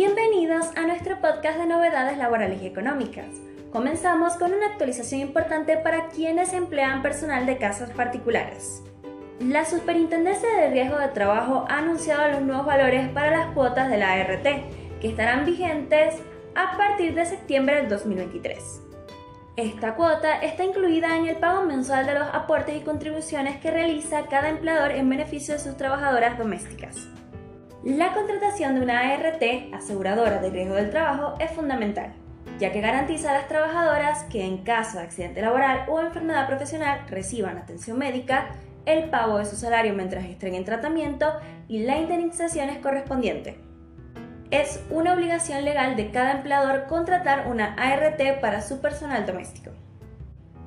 Bienvenidos a nuestro podcast de novedades laborales y económicas. Comenzamos con una actualización importante para quienes emplean personal de casas particulares. La Superintendencia de Riesgo de Trabajo ha anunciado los nuevos valores para las cuotas de la ART, que estarán vigentes a partir de septiembre del 2023. Esta cuota está incluida en el pago mensual de los aportes y contribuciones que realiza cada empleador en beneficio de sus trabajadoras domésticas. La contratación de una ART, aseguradora de riesgo del trabajo, es fundamental, ya que garantiza a las trabajadoras que en caso de accidente laboral o enfermedad profesional reciban atención médica, el pago de su salario mientras estén en tratamiento y la indemnización es correspondiente es una obligación legal de cada empleador contratar una ART para su personal doméstico.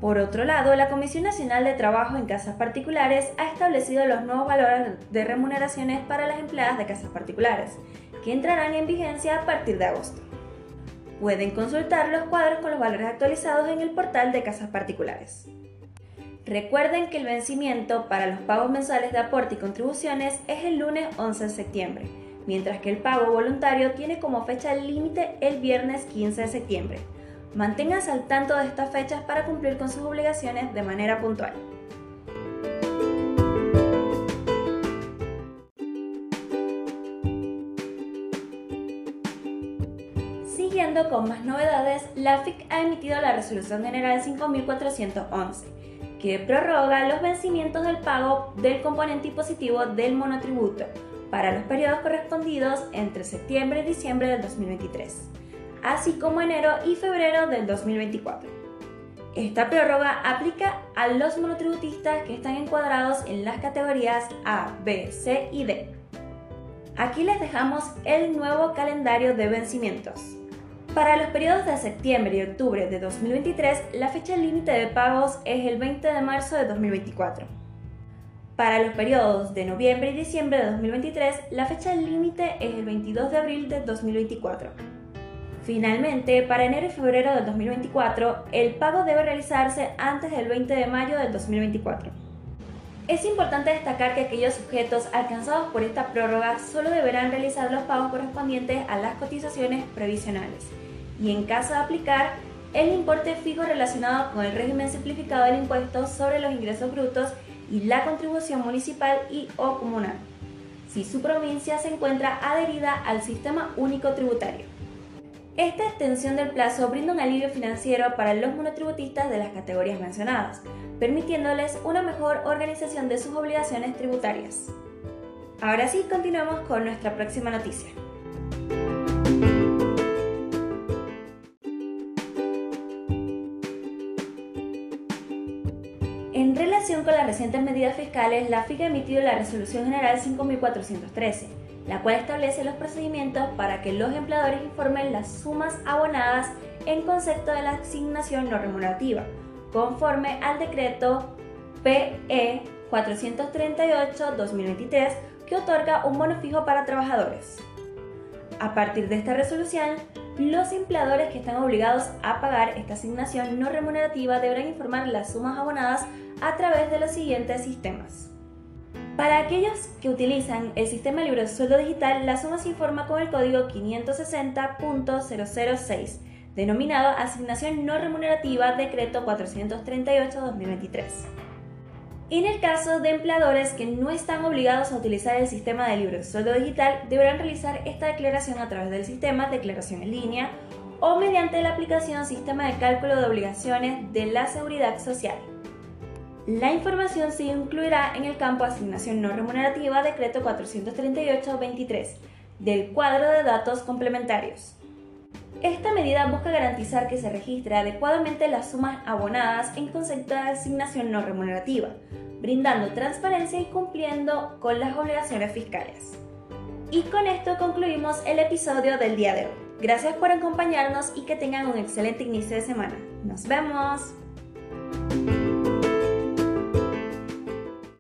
Por otro lado, la Comisión Nacional de Trabajo en Casas Particulares ha establecido los nuevos valores de remuneraciones para las empleadas de casas particulares, que entrarán en vigencia a partir de agosto. Pueden consultar los cuadros con los valores actualizados en el portal de Casas Particulares. Recuerden que el vencimiento para los pagos mensuales de aporte y contribuciones es el lunes 11 de septiembre mientras que el pago voluntario tiene como fecha límite el viernes 15 de septiembre. Manténganse al tanto de estas fechas para cumplir con sus obligaciones de manera puntual. Siguiendo con más novedades, la FIC ha emitido la Resolución General 5411, que prorroga los vencimientos del pago del componente impositivo del monotributo para los periodos correspondidos entre septiembre y diciembre del 2023, así como enero y febrero del 2024. Esta prórroga aplica a los monotributistas que están encuadrados en las categorías A, B, C y D. Aquí les dejamos el nuevo calendario de vencimientos. Para los periodos de septiembre y octubre de 2023, la fecha límite de pagos es el 20 de marzo de 2024. Para los periodos de noviembre y diciembre de 2023, la fecha límite es el 22 de abril de 2024. Finalmente, para enero y febrero de 2024, el pago debe realizarse antes del 20 de mayo del 2024. Es importante destacar que aquellos sujetos alcanzados por esta prórroga solo deberán realizar los pagos correspondientes a las cotizaciones previsionales y en caso de aplicar el importe fijo relacionado con el régimen simplificado del impuesto sobre los ingresos brutos y la contribución municipal y o comunal, si su provincia se encuentra adherida al sistema único tributario. Esta extensión del plazo brinda un alivio financiero para los monotributistas de las categorías mencionadas, permitiéndoles una mejor organización de sus obligaciones tributarias. Ahora sí, continuamos con nuestra próxima noticia. En relación con las recientes medidas fiscales, la FIC ha emitido la Resolución General 5413, la cual establece los procedimientos para que los empleadores informen las sumas abonadas en concepto de la asignación no remunerativa, conforme al decreto PE 438-2023 que otorga un bono fijo para trabajadores. A partir de esta resolución, los empleadores que están obligados a pagar esta asignación no remunerativa deberán informar las sumas abonadas a través de los siguientes sistemas. Para aquellos que utilizan el sistema libre de sueldo digital, la suma se informa con el código 560.006, denominado Asignación no remunerativa Decreto 438-2023. En el caso de empleadores que no están obligados a utilizar el sistema de libre sueldo digital, deberán realizar esta declaración a través del sistema Declaración en línea o mediante la aplicación Sistema de Cálculo de Obligaciones de la Seguridad Social. La información se incluirá en el campo Asignación no remunerativa Decreto 438-23 del cuadro de datos complementarios. Esta medida busca garantizar que se registre adecuadamente las sumas abonadas en concepto de asignación no remunerativa, brindando transparencia y cumpliendo con las obligaciones fiscales. Y con esto concluimos el episodio del día de hoy. Gracias por acompañarnos y que tengan un excelente inicio de semana. Nos vemos.